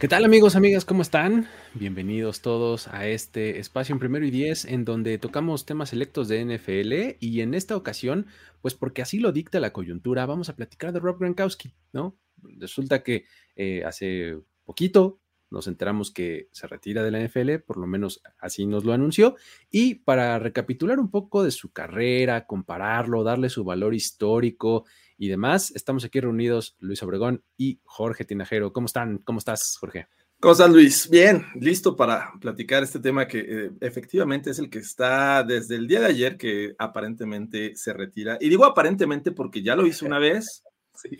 ¿Qué tal amigos, amigas? ¿Cómo están? Bienvenidos todos a este espacio en primero y diez en donde tocamos temas selectos de NFL y en esta ocasión, pues porque así lo dicta la coyuntura, vamos a platicar de Rob Gronkowski, ¿no? Resulta que eh, hace poquito nos enteramos que se retira de la NFL, por lo menos así nos lo anunció, y para recapitular un poco de su carrera, compararlo, darle su valor histórico y demás. Estamos aquí reunidos Luis Obregón y Jorge Tinajero. ¿Cómo están? ¿Cómo estás, Jorge? ¿Cómo estás, Luis? Bien, listo para platicar este tema que eh, efectivamente es el que está desde el día de ayer que aparentemente se retira. Y digo aparentemente porque ya lo hizo una vez, sí.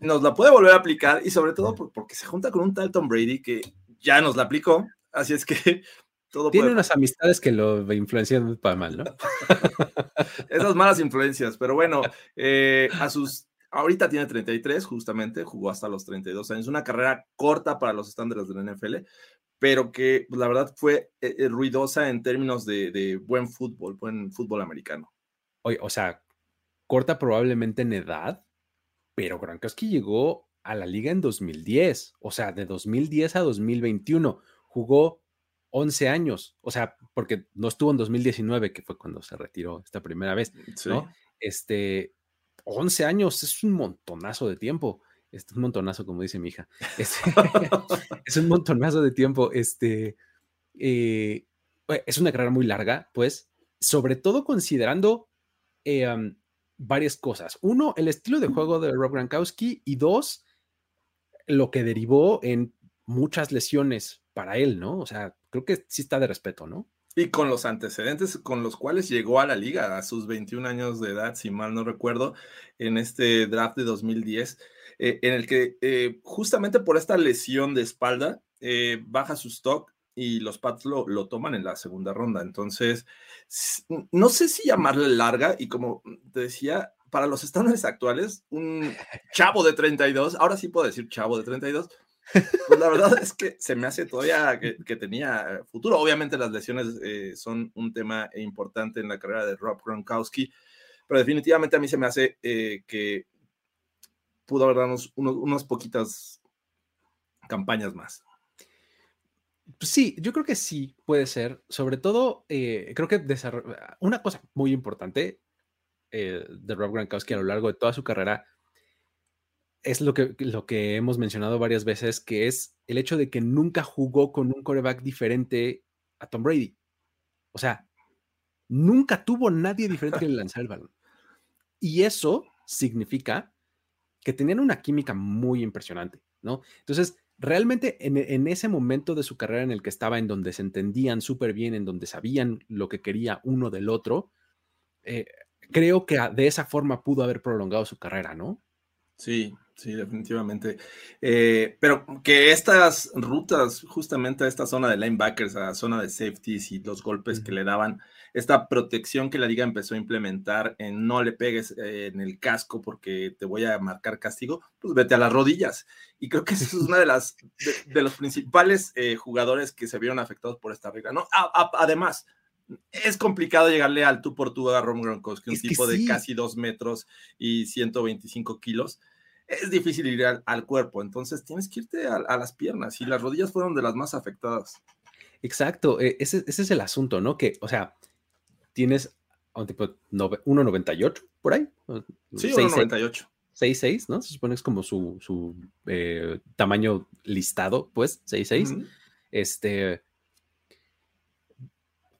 nos la puede volver a aplicar y sobre todo porque se junta con un tal Tom Brady que ya nos la aplicó. Así es que todo Tiene unas amistades que lo influencian para mal, ¿no? Esas malas influencias, pero bueno, eh, a sus, ahorita tiene 33, justamente, jugó hasta los 32 años, una carrera corta para los estándares de la NFL, pero que pues, la verdad fue eh, eh, ruidosa en términos de, de, buen fútbol, buen fútbol americano. Oye, o sea, corta probablemente en edad, pero Gronkowski llegó a la liga en 2010, o sea, de 2010 a 2021, jugó 11 años, o sea, porque no estuvo en 2019, que fue cuando se retiró esta primera vez, ¿no? Este, 11 años es un montonazo de tiempo. Este, un montonazo, como dice mi hija. Este, es un montonazo de tiempo. Este, eh, es una carrera muy larga, pues, sobre todo considerando eh, varias cosas. Uno, el estilo de juego de Rob Gronkowski y dos, lo que derivó en muchas lesiones para él, ¿no? O sea, creo que sí está de respeto, ¿no? Y con los antecedentes con los cuales llegó a la liga a sus 21 años de edad, si mal no recuerdo, en este draft de 2010, eh, en el que eh, justamente por esta lesión de espalda eh, baja su stock y los Pats lo, lo, toman en la segunda ronda. Entonces, no sé si llamarle larga y como te decía, para los estándares actuales, un chavo de 32, ahora sí puedo decir chavo de 32, pues la verdad es que se me hace todavía que, que tenía futuro. Obviamente las lesiones eh, son un tema importante en la carrera de Rob Gronkowski, pero definitivamente a mí se me hace eh, que pudo haber dado unas poquitas campañas más. Pues sí, yo creo que sí puede ser. Sobre todo, eh, creo que una cosa muy importante de Rob Gronkowski a lo largo de toda su carrera es lo que, lo que hemos mencionado varias veces, que es el hecho de que nunca jugó con un coreback diferente a Tom Brady. O sea, nunca tuvo nadie diferente que le lanzara el balón. Y eso significa que tenían una química muy impresionante, ¿no? Entonces, realmente en, ese momento de su carrera en el que estaba, en donde se entendían súper bien, en donde sabían lo que quería uno del otro, eh, creo que de esa forma pudo haber prolongado su carrera, ¿no? Sí, Sí, definitivamente. Eh, pero que estas rutas, justamente a esta zona de linebackers, a la zona de safeties y los golpes que le daban, esta protección que la liga empezó a implementar en no le pegues eh, en el casco porque te voy a marcar castigo, pues vete a las rodillas. Y creo que eso es una de las de, los principales eh, jugadores que se vieron afectados por esta regla. ¿no? además, es complicado llegarle al tú por tú a Rom Gronkowski, un tipo de casi dos metros y 125 kilos es difícil ir al, cuerpo, entonces tienes que irte a, las piernas y las rodillas fueron de las más afectadas. Exacto, e, ese, es el asunto, ¿no? Que, o sea, tienes un tipo 1,98 por ahí. Sí, 1,98. 6'6, ¿no? Se supone que es como su, su eh, tamaño listado, pues, 6'6. Este.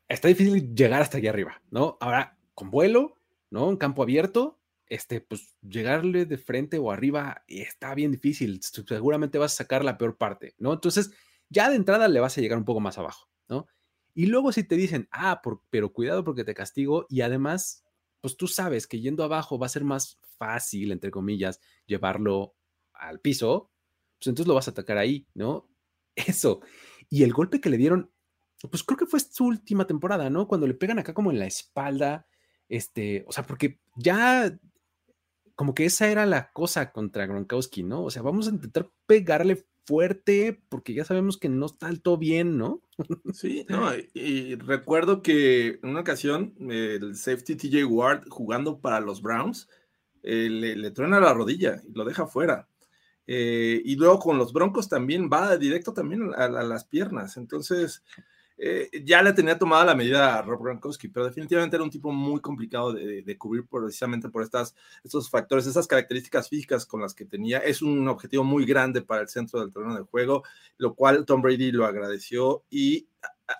Está difícil llegar hasta allá arriba, ¿no? Ahora, con vuelo, ¿no? Un campo abierto, este, pues llegarle de frente o arriba está bien difícil. Seguramente vas a sacar la peor parte, ¿no? Entonces, ya de entrada le vas a llegar un poco más abajo, ¿no? Y luego si te dicen, ah, pero cuidado porque te castigo y además pues tú sabes que yendo abajo va a ser más fácil, entre comillas, llevarlo al piso, pues entonces lo vas a atacar ahí, ¿no? Eso. Y el golpe que le dieron, pues creo que fue su última temporada, ¿no? Cuando le pegan acá como en la espalda, este, o sea, porque ya como que esa era la cosa contra Gronkowski, ¿no? O sea, vamos a intentar pegarle fuerte porque ya sabemos que no está del todo bien, ¿no? Sí, no, y, recuerdo que en una ocasión el safety TJ Ward jugando para los Browns eh, le, truena la rodilla y lo deja fuera. Eh, y luego con los Broncos también va directo también a las piernas. Entonces, eh, ya le tenía tomada la medida a Rob Gronkowski, pero definitivamente era un tipo muy complicado de, cubrir precisamente por estas, estos factores, esas características físicas con las que tenía. Es un objetivo muy grande para el centro del terreno de juego, lo cual Tom Brady lo agradeció y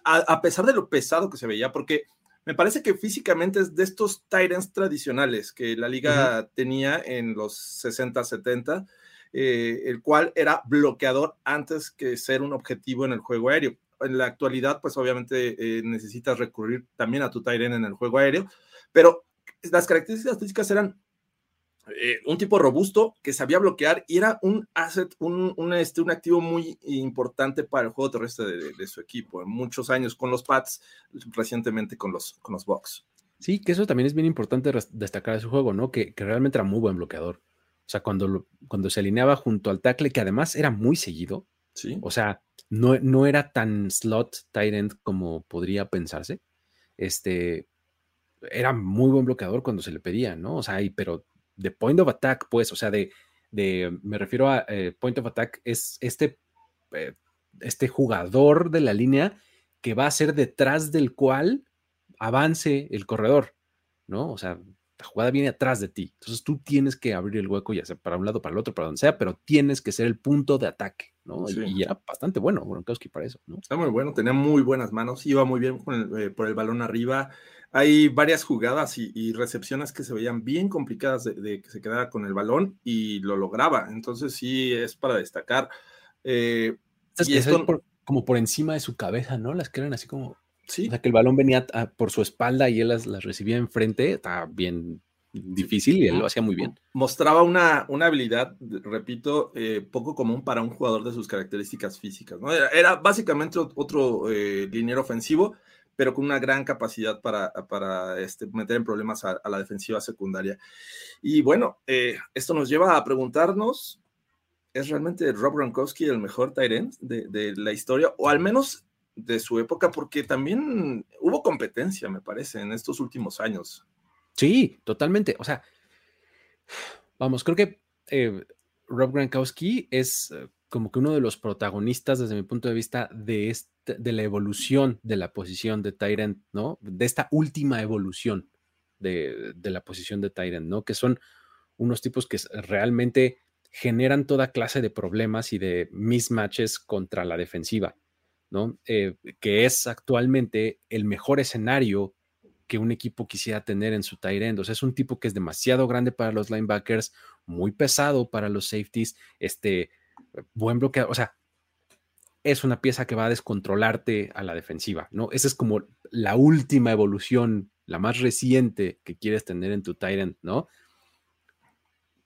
a, pesar de lo pesado que se veía, porque me parece que físicamente es de estos Titans tradicionales que la liga tenía en los 60, 70. Eh, el cual era bloqueador antes que ser un objetivo en el juego aéreo en la actualidad, pues obviamente eh, necesitas recurrir también a tu Tyren en el juego aéreo, pero las características físicas eran eh, un tipo robusto que sabía bloquear y era un asset, un, un, este, un activo muy importante para el juego terrestre de, su equipo, en muchos años con los Pats, recientemente con los, con los Bucks. Sí, que eso también es bien importante destacar de su juego, ¿no? Que, realmente era muy buen bloqueador. O sea, cuando, cuando se alineaba junto al tackle, que además era muy seguido, O sea, no, no era tan slot tight end como podría pensarse. Este era muy buen bloqueador cuando se le pedía, ¿no? O sea, pero de point of attack, pues, o sea, de, de me refiero a eh, point of attack, es este, eh, este jugador de la línea que va a ser detrás del cual avance el corredor, ¿no? O sea, la jugada viene atrás de ti. Entonces tú tienes que abrir el hueco, ya sea para un lado, para el otro, para donde sea, pero tienes que ser el punto de ataque, ¿no? Y, era bastante bueno Gronkowski para eso, ¿no? Está muy bueno, tenía muy buenas manos, iba muy bien eh, por el balón arriba. Hay varias jugadas y, recepciones que se veían bien complicadas de, que se quedara con el balón y lo lograba. Entonces sí es para destacar. Eh, y esto... como por encima de su cabeza, ¿no? Las que eran así como Sí. O sea, que el balón venía por su espalda y él las, recibía enfrente, estaba bien difícil y él lo hacía muy bien. Mostraba una, una habilidad, repito, eh, poco común para un jugador de sus características físicas. ¿no? Era, básicamente otro eh, liniero ofensivo, pero con una gran capacidad para, para este, meter en problemas a, la defensiva secundaria. Y bueno, eh, esto nos lleva a preguntarnos, ¿es realmente Rob Gronkowski el mejor tight end de, de la historia? O al menos de su época, porque también hubo competencia, me parece, en estos últimos años. Sí, totalmente. O sea, vamos, creo que eh, Rob Gronkowski es eh, como que uno de los protagonistas, desde mi punto de vista, de, este, de la evolución de la posición de Tyrant, ¿no? De esta última evolución de, de la posición de Tyrant, ¿no? Que son unos tipos que realmente generan toda clase de problemas y de mismatches contra la defensiva. Eh, que es actualmente el mejor escenario que un equipo quisiera tener en su tight end. O sea, es un tipo que es demasiado grande para los linebackers, muy pesado para los safeties, este, buen bloqueado. O sea, es una pieza que va a descontrolarte a la defensiva, ¿no? Esa es como la última evolución, la más reciente que quieres tener en tu tight end, ¿no?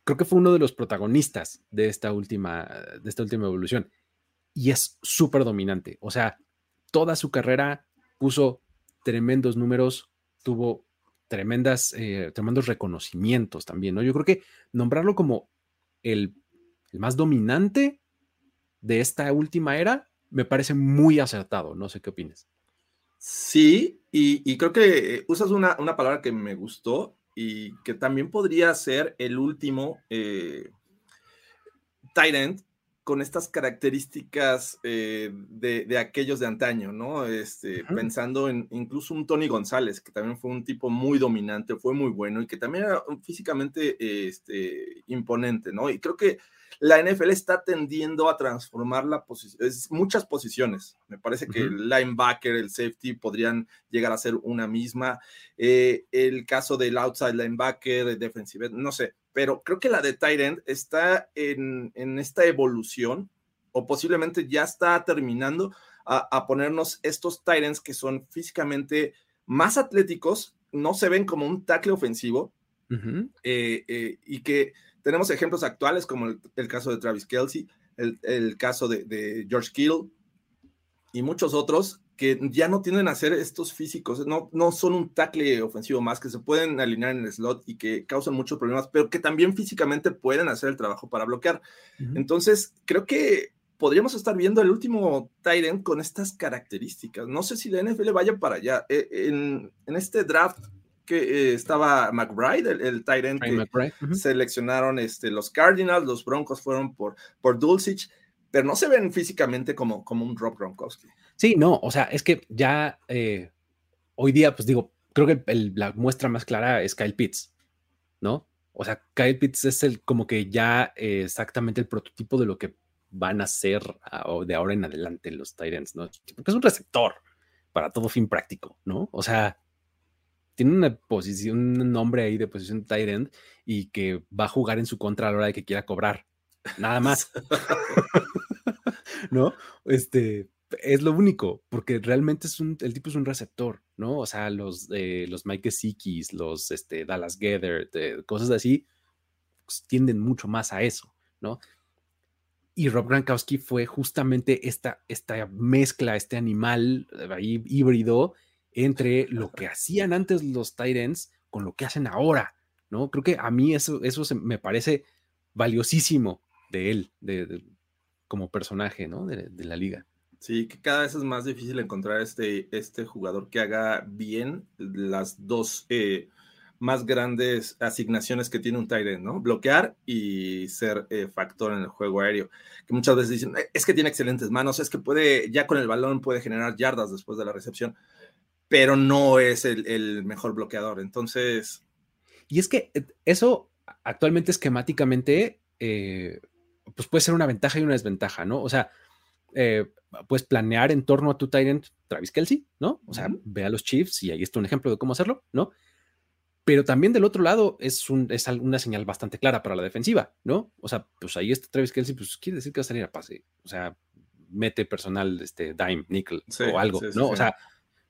Creo que fue uno de los protagonistas de esta última, de esta última evolución y es súper dominante. O sea, toda su carrera puso tremendos números, tuvo tremendas, eh, tremendos reconocimientos también, ¿no? Yo creo que nombrarlo como el, más dominante de esta última era me parece muy acertado. No sé qué opinas. Sí, y, creo que usas una, una, palabra que me gustó y que también podría ser el último eh, con estas características eh, de, aquellos de antaño, ¿no? Este, Pensando en incluso un Tony González, que también fue un tipo muy dominante, fue muy bueno y que también era físicamente este, imponente, ¿no? Y creo que la NFL está tendiendo a transformar la muchas posiciones. Me parece que el linebacker, el safety podrían llegar a ser una misma. Eh, el caso del outside linebacker, el defensive, no sé pero creo que la de Tyrant está en, esta evolución o posiblemente ya está terminando a, ponernos estos Tyrants que son físicamente más atléticos, no se ven como un tackle ofensivo eh, eh, y que tenemos ejemplos actuales como el, caso de Travis Kelsey, el, caso de, George Kittle y muchos otros que ya no tienden a ser estos físicos, no, no son un tackle ofensivo más, que se pueden alinear en el slot y que causan muchos problemas, pero que también físicamente pueden hacer el trabajo para bloquear. Entonces, creo que podríamos estar viendo el último Tyrant con estas características. No sé si la NFL vaya para allá. Eh, en, este draft que eh, estaba McBride, el, el Tyrant que seleccionaron este, los Cardinals, los Broncos fueron por, por Dulcich, pero no se ven físicamente como, como un Rob Gronkowski. Sí, no, o sea, es que ya eh, hoy día, pues digo, creo que la muestra más clara es Kyle Pitts, ¿no? O sea, Kyle Pitts es el como que ya exactamente el prototipo de lo que van a ser de ahora en adelante los Tyrants, ¿no? Porque es un receptor para todo fin práctico, ¿no? O sea, tiene una posición, un nombre ahí de posición Tyrant y que va a jugar en su contra a la hora de que quiera cobrar. Nada más. ¿No? Este es lo único, porque realmente es un, el tipo es un receptor, ¿no? O sea, los, eh, los Mike Sikis, los este, Dallas Gather, cosas así, pues, tienden mucho más a eso, ¿no? Y Rob Gronkowski fue justamente esta, esta mezcla, este animal eh, ahí híbrido entre lo que hacían antes los Titans con lo que hacen ahora, ¿no? Creo que a mí eso, eso me parece valiosísimo de él, de, como personaje, ¿no? De, la liga. Sí, que cada vez es más difícil encontrar este, este jugador que haga bien las dos eh, más grandes asignaciones que tiene un Tyrant, ¿no? Bloquear y ser eh, factor en el juego aéreo. Que muchas veces dicen, eh, es que tiene excelentes manos, es que puede, ya con el balón puede generar yardas después de la recepción, pero no es el, mejor bloqueador. Entonces. Y es que eh, eso actualmente esquemáticamente, pues puede ser una ventaja y una desventaja, ¿no? O sea, puedes planear en torno a tu Tyrant Travis Kelsey, ¿no? O sea, ve a los Chiefs y ahí está un ejemplo de cómo hacerlo, ¿no? pero también del otro lado es, un, es una señal bastante clara para la defensiva, ¿no? O sea, pues ahí está Travis Kelsey, pues quiere decir que va a salir a pase, o sea, mete personal, este, dime, nickel o algo, ¿no? o sea,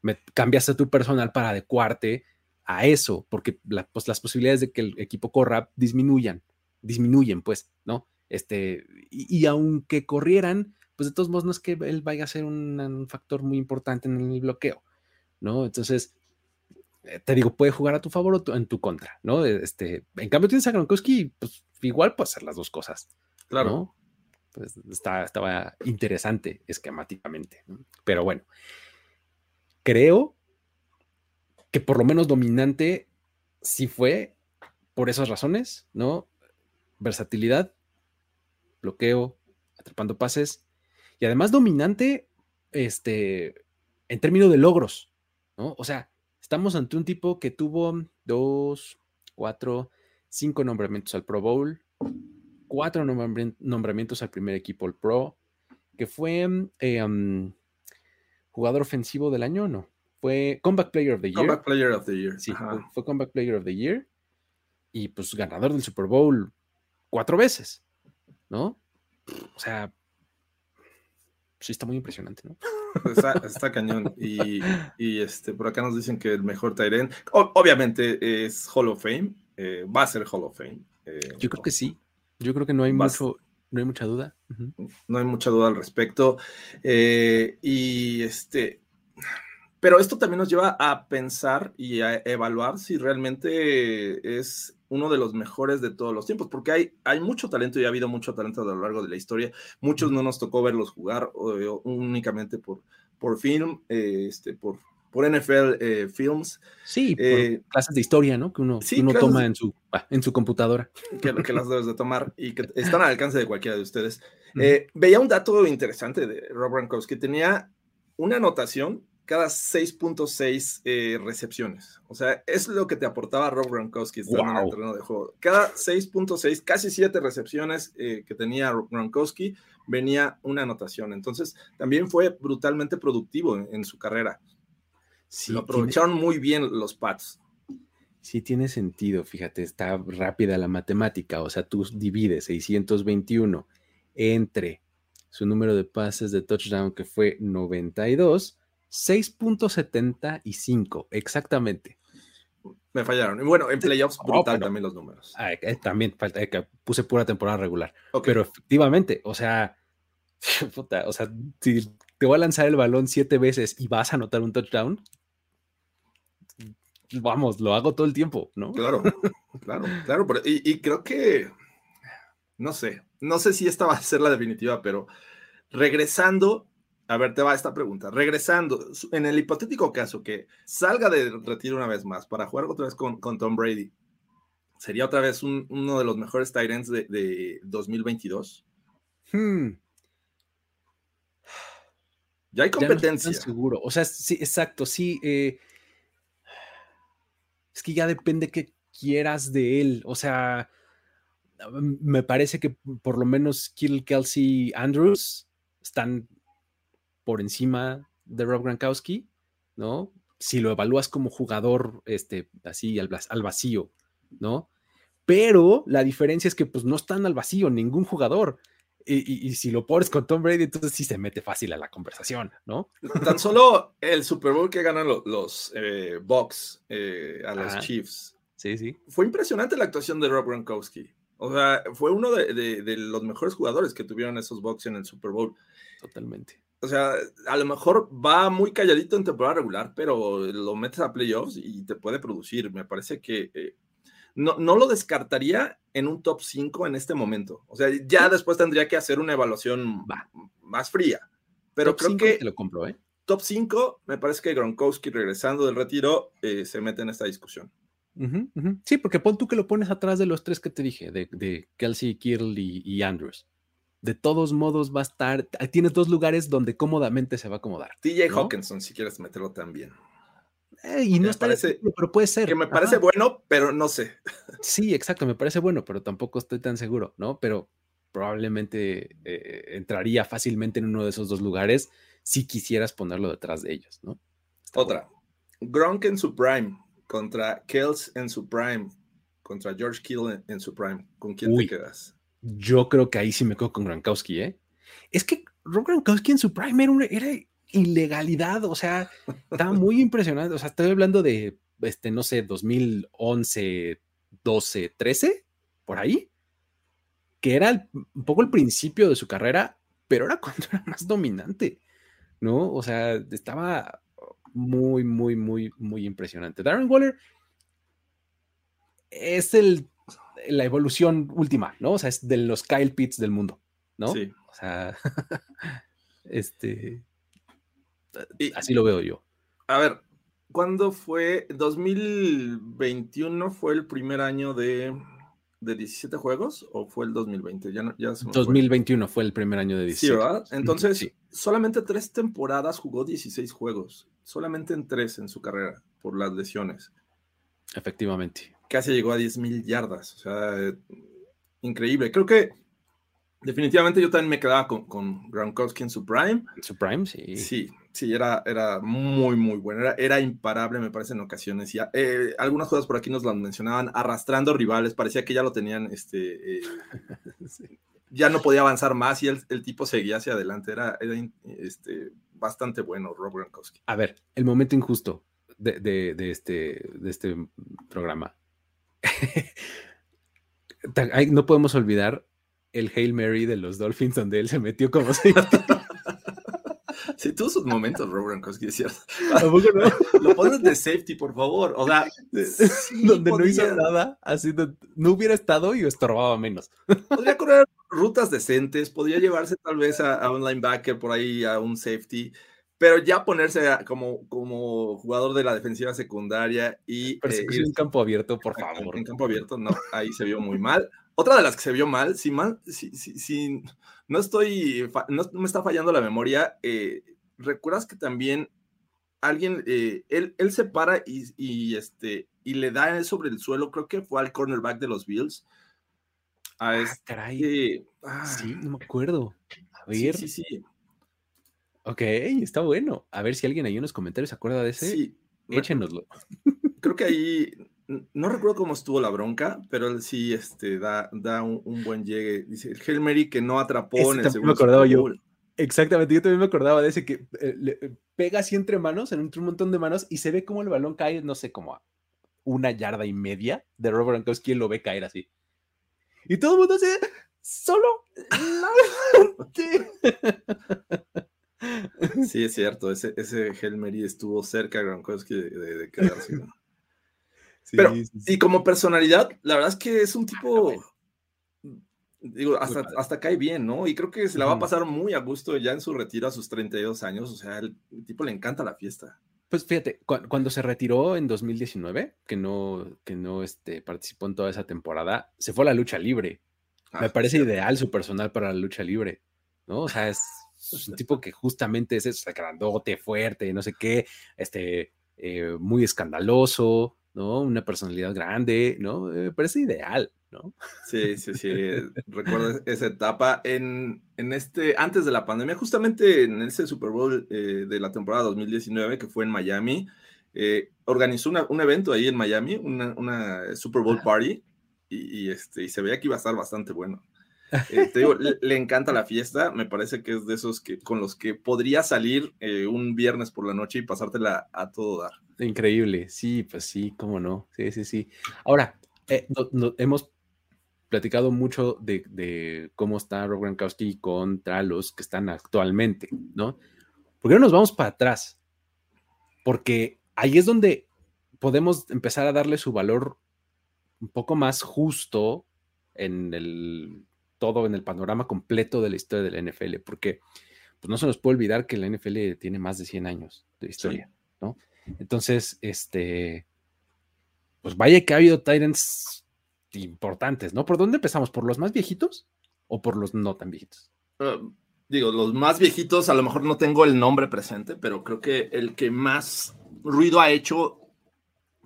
me, cambiaste tu personal para adecuarte a eso, porque pues, las posibilidades de que el equipo corra disminuyan, disminuyen, pues, ¿no? Este, y, aunque corrieran, pues de todos modos no es que él vaya a ser un, un factor muy importante en el bloqueo, ¿no? Entonces, eh, te digo, puede jugar a tu favor o en tu contra, ¿no? Este, en cambio tienes a Gronkowski, pues igual puede hacer las dos cosas. Claro. Pues está, estaba interesante esquemáticamente. Pero bueno, creo que por lo menos dominante sí fue por esas razones, ¿no? Versatilidad, bloqueo, atrapando pases y además dominante, este, en términos de logros, ¿no? O sea, Estamos ante un tipo que tuvo dos, cuatro, cinco nombramientos al Pro Bowl, cuatro nombramientos al primer equipo al Pro, que fue eh, jugador ofensivo del año, ¿no? Fue Comeback Player of the Year. Comeback Player of the Year. Sí, fue Comeback Player of the Year. Y pues ganador del Super Bowl cuatro veces, ¿no? O sea, sí está muy impresionante, ¿no? Está, cañón. Y, este, por acá nos dicen que el mejor Tyren, obviamente es Hall of Fame, eh, va a ser Hall of Fame. Eh, Yo creo que sí. Yo creo que no hay mucho, no hay mucha duda. No hay mucha duda al respecto. Eh, y este, pero esto también nos lleva a pensar y a evaluar si realmente es uno de los mejores de todos los tiempos, porque hay, hay mucho talento y ha habido mucho talento a lo largo de la historia. Muchos no nos tocó verlos jugar únicamente por, por film, eh, este, por, por NFL eh, Films. Sí, eh, clases de historia, ¿no? Que uno, uno toma en su, en su computadora. Que, que, las debes de tomar y que están al alcance de cualquiera de ustedes. veía un dato interesante de Rob Gronkowski. Tenía una anotación cada 6.6 eh, recepciones. O sea, es lo que te aportaba Rob Gronkowski en el terreno de juego. Cada 6.6, casi 7 recepciones eh, que tenía Gronkowski, venía una anotación. Entonces, también fue brutalmente productivo en, su carrera. Sí, lo aprovecharon muy bien los Pats. Sí, tiene sentido. Fíjate, está rápida la matemática. O sea, tú divides 621 entre su número de pases de touchdown, que fue 92 6.75, exactamente. Me fallaron. Y bueno, en playoffs, brutal también los números. Ah, eh, también falta, que puse pura temporada regular. Pero efectivamente, o sea, o sea, si te voy a lanzar el balón siete veces y vas a anotar un touchdown, vamos, lo hago todo el tiempo, ¿no? Claro, claro, claro. Y, y creo que, no sé, no sé si esta va a ser la definitiva, pero regresando a ver, te va esta pregunta. Regresando, en el hipotético caso que salga de retiro una vez más para jugar otra vez con, con Tom Brady, ¿sería otra vez uno de los mejores Tyrants de, de 2022? Hmm. Ya hay competencia. seguro. O sea, sí, exacto, sí. Eh, es que ya depende qué quieras de él. O sea, me parece que por lo menos Kill Kelsey Andrews están por encima de Rob Gronkowski, ¿no? Si lo evalúas como jugador, este, así al, vacío, ¿no? Pero la diferencia es que pues no están al vacío ningún jugador. Y, si lo pones con Tom Brady, entonces sí se mete fácil a la conversación, ¿no? Tan solo el Super Bowl que ganan los, eh, Bucks eh, a los Chiefs. Sí, sí. Fue impresionante la actuación de Rob Gronkowski. O sea, fue uno de, de los mejores jugadores que tuvieron esos Bucks en el Super Bowl. Totalmente o sea, a lo mejor va muy calladito en temporada regular, pero lo metes a playoffs y te puede producir. Me parece que eh, no, no, lo descartaría en un top 5 en este momento. O sea, ya después tendría que hacer una evaluación más fría. Pero creo que lo compro, ¿eh? top 5, me parece que Gronkowski regresando del retiro eh, se mete en esta discusión. Sí, porque pon tú que lo pones atrás de los tres que te dije, de, Kelsey, Kirl y Andrews de todos modos va a estar, tienes dos lugares donde cómodamente se va a acomodar. TJ Hawkinson, si quieres meterlo también. Eh, y no está parece, pero puede ser. Que me parece bueno, pero no sé. Sí, exacto, me parece bueno, pero tampoco estoy tan seguro, ¿no? Pero probablemente eh, entraría fácilmente en uno de esos dos lugares si quisieras ponerlo detrás de ellos, ¿no? Otra. Gronk en su prime contra Kells en su prime contra George Kittle en, su prime. ¿Con quién te quedas? Yo creo que ahí sí me quedo con Gronkowski, ¿eh? Es que Rob Gronkowski en su prime era, ilegalidad, o sea, estaba muy impresionante. O sea, estoy hablando de, este, no sé, 2011, 12, 13, por ahí, que era un poco el principio de su carrera, pero era cuando era más dominante, ¿no? O sea, estaba muy, muy, muy, muy impresionante. Darren Waller es el la evolución última, ¿no? O sea, es de los Kyle Pitts del mundo, ¿no? Sí. O sea, este. así lo veo yo. A ver, ¿cuándo fue? 2021 fue el primer año de, de 17 juegos o fue el 2020? Ya, ya 2021 fue el primer año de 17. Sí, ¿verdad? Entonces, solamente tres temporadas jugó 16 juegos. Solamente en tres en su carrera por las lesiones. Efectivamente casi llegó a 10.000 yardas. O sea, increíble. Creo que definitivamente yo también me quedaba con, con Gronkowski en su prime. Su prime, sí. Sí, sí, era, era muy, muy bueno. Era, era imparable, me parece, en ocasiones. Ya, eh, algunas cosas por aquí nos las mencionaban, arrastrando rivales. Parecía que ya lo tenían, este... Eh, ya no podía avanzar más y el, el tipo seguía hacia adelante. Era, era este, bastante bueno, Rob Gronkowski. A ver, el momento injusto de, de, de, este, de este programa. no podemos olvidar el Hail Mary de los Dolphins donde él se metió como safety. Sí, tuvo sus momentos, Rob Gronkowski, es cierto. Lo pones de safety, por favor. O sea, donde no hizo nada, así no, hubiera estado y estorbaba menos. Podría correr rutas decentes, podría llevarse tal vez a, a, un linebacker por ahí, a un safety pero ya ponerse como, como jugador de la defensiva secundaria y... Pero eh, en campo abierto, por favor. En, campo abierto, no, ahí se vio muy mal. Otra de las que se vio mal, si, mal, si, si, no estoy, no, me está fallando la memoria, eh, ¿recuerdas que también alguien, eh, él, él se para y, y, este, y le da sobre el suelo, creo que fue al cornerback de los Bills. A ah, este, caray. Ah, sí, no me acuerdo. A ver. Sí, sí, sí. Ok, está bueno. A ver si alguien ahí en los comentarios se acuerda de ese. Sí. Échenoslo. Creo que ahí, no recuerdo cómo estuvo la bronca, pero él sí este, da, da un, buen llegue. Dice, el Helmery que no atrapó en el segundo. me acordaba yo. Exactamente, yo también me acordaba de ese que eh, le, eh, pega así entre manos, en un montón de manos, y se ve como el balón cae, no sé, como a una yarda y media de Rob Gronkowski lo ve caer así. Y todo el mundo se solo Sí, es cierto, ese, ese Helmery estuvo cerca de Gronkowski de, quedarse. Pero, y como personalidad, la verdad es que es un tipo, digo, hasta, hasta cae bien, ¿no? Y creo que se la va a pasar muy a gusto ya en su retiro a sus 32 años, o sea, el, tipo le encanta la fiesta. Pues fíjate, cuando se retiró en 2019, que no, que no este, participó en toda esa temporada, se fue a la lucha libre. Me ah, parece ideal su personal para la lucha libre, ¿no? O sea, es es un tipo que justamente es ese grandote, fuerte, no sé qué, este, eh, muy escandaloso, ¿no? Una personalidad grande, ¿no? Me parece ideal, ¿no? Sí, sí, sí. Recuerdo esa etapa en, en, este, antes de la pandemia, justamente en ese Super Bowl eh, de la temporada 2019 que fue en Miami, eh, organizó un evento ahí en Miami, una, Super Bowl Party, y, y, este, y se veía que iba a estar bastante bueno. Eh, te digo, le, encanta la fiesta, me parece que es de esos que con los que podría salir eh, un viernes por la noche y pasártela a todo dar. Increíble, sí, pues sí, cómo no, sí, sí, sí. Ahora, eh, hemos platicado mucho de, cómo está Rob Gronkowski contra los que están actualmente, ¿no? ¿Por qué no nos vamos para atrás? Porque ahí es donde podemos empezar a darle su valor un poco más justo en el todo en el panorama completo de la historia de la NFL, porque pues no se nos puede olvidar que la NFL tiene más de 100 años de historia, ¿no? Entonces, este, pues vaya que ha habido Titans importantes, ¿no? ¿Por dónde empezamos? ¿Por los más viejitos o por los no tan viejitos? Ah, digo, los más viejitos, a lo mejor no tengo el nombre presente, pero creo que el que más ruido ha hecho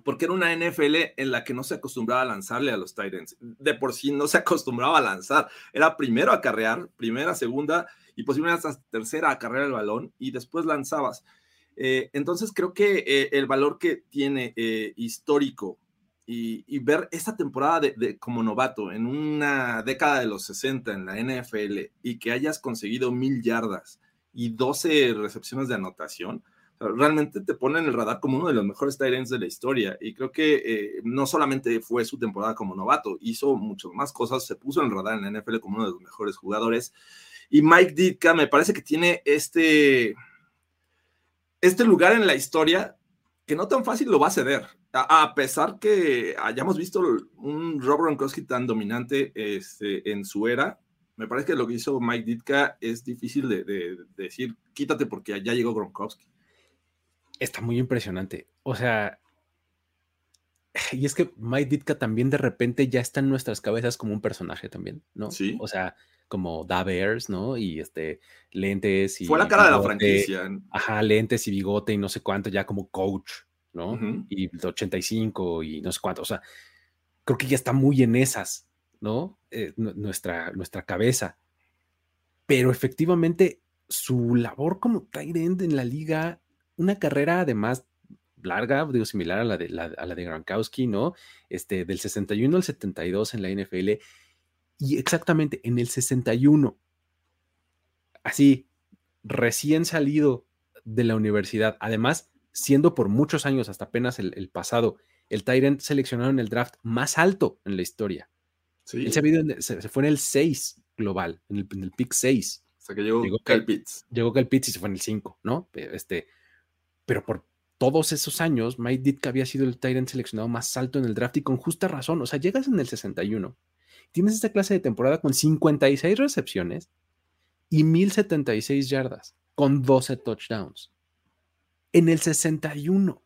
porque era una NFL en la que no se acostumbraba a lanzarle a los Titans. De por sí no se acostumbraba a lanzar. Era primero a carrear, primera, segunda y posiblemente hasta tercera a carrear el balón y después lanzabas. Eh, entonces creo que eh, el valor que tiene eh, histórico y, ver esta temporada de, como novato en una década de los 60 en la NFL y que hayas conseguido mil yardas y 12 recepciones de anotación, realmente te pone en el radar como uno de los mejores Tyrants de la historia. Y creo que eh, no solamente fue su temporada como novato, hizo muchas más cosas, se puso en el radar en la NFL como uno de los mejores jugadores. Y Mike Ditka me parece que tiene este, este lugar en la historia que no tan fácil lo va a ceder. A, pesar que hayamos visto un Rob Gronkowski tan dominante este, en su era, me parece que lo que hizo Mike Ditka es difícil de decir, quítate porque ya llegó Gronkowski está muy impresionante. O sea, y es que Mike Ditka también de repente ya está en nuestras cabezas como un personaje también, ¿no? Sí. O sea, como Da Bears, ¿no? Y este, lentes y. Fue la cara de la franquicia. Ajá, lentes y bigote y no sé cuánto, ya como coach, ¿no? Y 85 y no sé cuánto. O sea, creo que ya está muy en esas, ¿no? Eh, nuestra, nuestra cabeza. Pero efectivamente, su labor como tight end en la liga una carrera además larga, digo, similar a la de, la, a la de Gronkowski, ¿no? Este, del 61 al 72 en la NFL. Y exactamente en el 61, así, recién salido de la universidad, además, siendo por muchos años, hasta apenas el, pasado, el Tyrant seleccionado en el draft más alto en la historia. Sí. Él se, se, fue en el 6 global, en el, en el pick 6. O sea que llegó, llegó Kyle Pitts. Llegó Kyle Pitts y se fue en el 5, ¿no? Este, pero por todos esos años, Mike Ditka había sido el Tyrant seleccionado más alto en el draft y con justa razón. O sea, llegas en el 61, tienes esta clase de temporada con 56 recepciones y 1076 yardas, con 12 touchdowns. En el 61.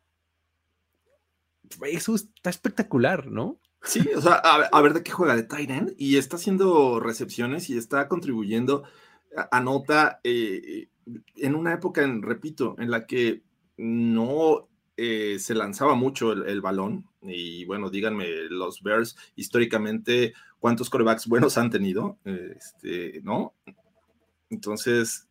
Eso está espectacular, ¿no? Sí, o sea, a, ver de qué juega de Tyrant y está haciendo recepciones y está contribuyendo. Anota eh, en una época, repito, en la que no eh, se lanzaba mucho el, balón. Y bueno, díganme, los Bears históricamente, ¿cuántos corebacks buenos han tenido? Este, ¿No? Entonces,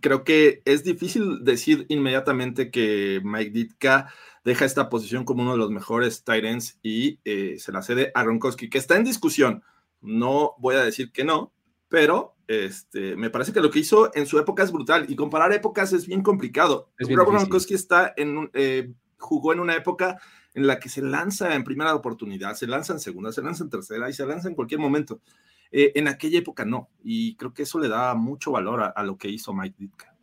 creo que es difícil decir inmediatamente que Mike Ditka deja esta posición como uno de los mejores ends y eh, se la cede a Gronkowski, que está en discusión. No voy a decir que no, pero este, me parece que lo que hizo en su época es brutal y comparar épocas es bien complicado. Rob Gronkowski está en, eh, jugó en una época en la que se lanza en primera oportunidad, se lanza en segunda, se lanza en tercera y se lanza en cualquier momento. Eh, en aquella época no, y creo que eso le da mucho valor a, lo que hizo Mike Ditka.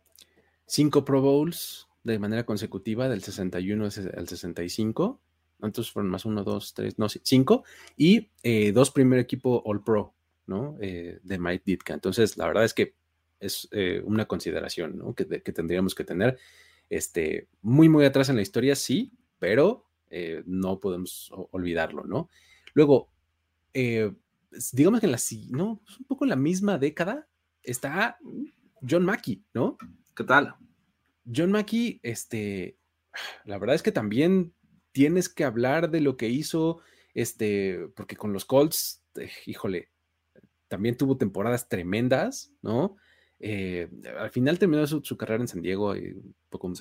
Cinco Pro Bowls de manera consecutiva, del 61 al 65. Entonces fueron más uno, dos, tres, no, cinco. Y eh, dos primer equipo All Pro, ¿no? Eh, de Mike Ditka. Entonces, la verdad es que es una consideración, ¿no? Que, que, tendríamos que tener. Este, muy, muy atrás en la historia, sí, pero no podemos olvidarlo, ¿no? Luego, digamos que en la, no, un poco en la misma década está John Mackey, ¿no? ¿Qué tal? John Mackey, este, la verdad es que también tienes que hablar de lo que hizo, este, porque con los Colts, eh, híjole, también tuvo temporadas tremendas, ¿no? Eh, al final terminó su, carrera en San Diego, y un poco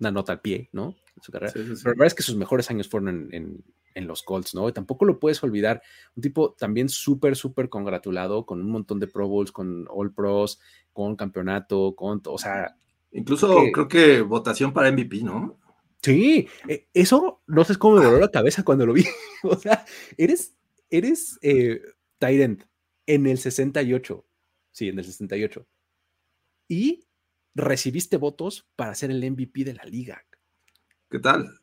una nota al pie, ¿no? Su carrera. Pero la verdad es que sus mejores años fueron en, en los Colts, ¿no? tampoco lo puedes olvidar. Un tipo también súper, súper congratulado con un montón de Pro Bowls, con All Pros, con campeonato, con, o sea. Incluso creo que votación para MVP, ¿no? Sí, e, eso no sé cómo me voló la cabeza cuando lo vi. o sea, eres, eres eh, Tyrant en el 68. Sí, en el 68. Y recibiste votos para ser el MVP de la liga. ¿Qué tal?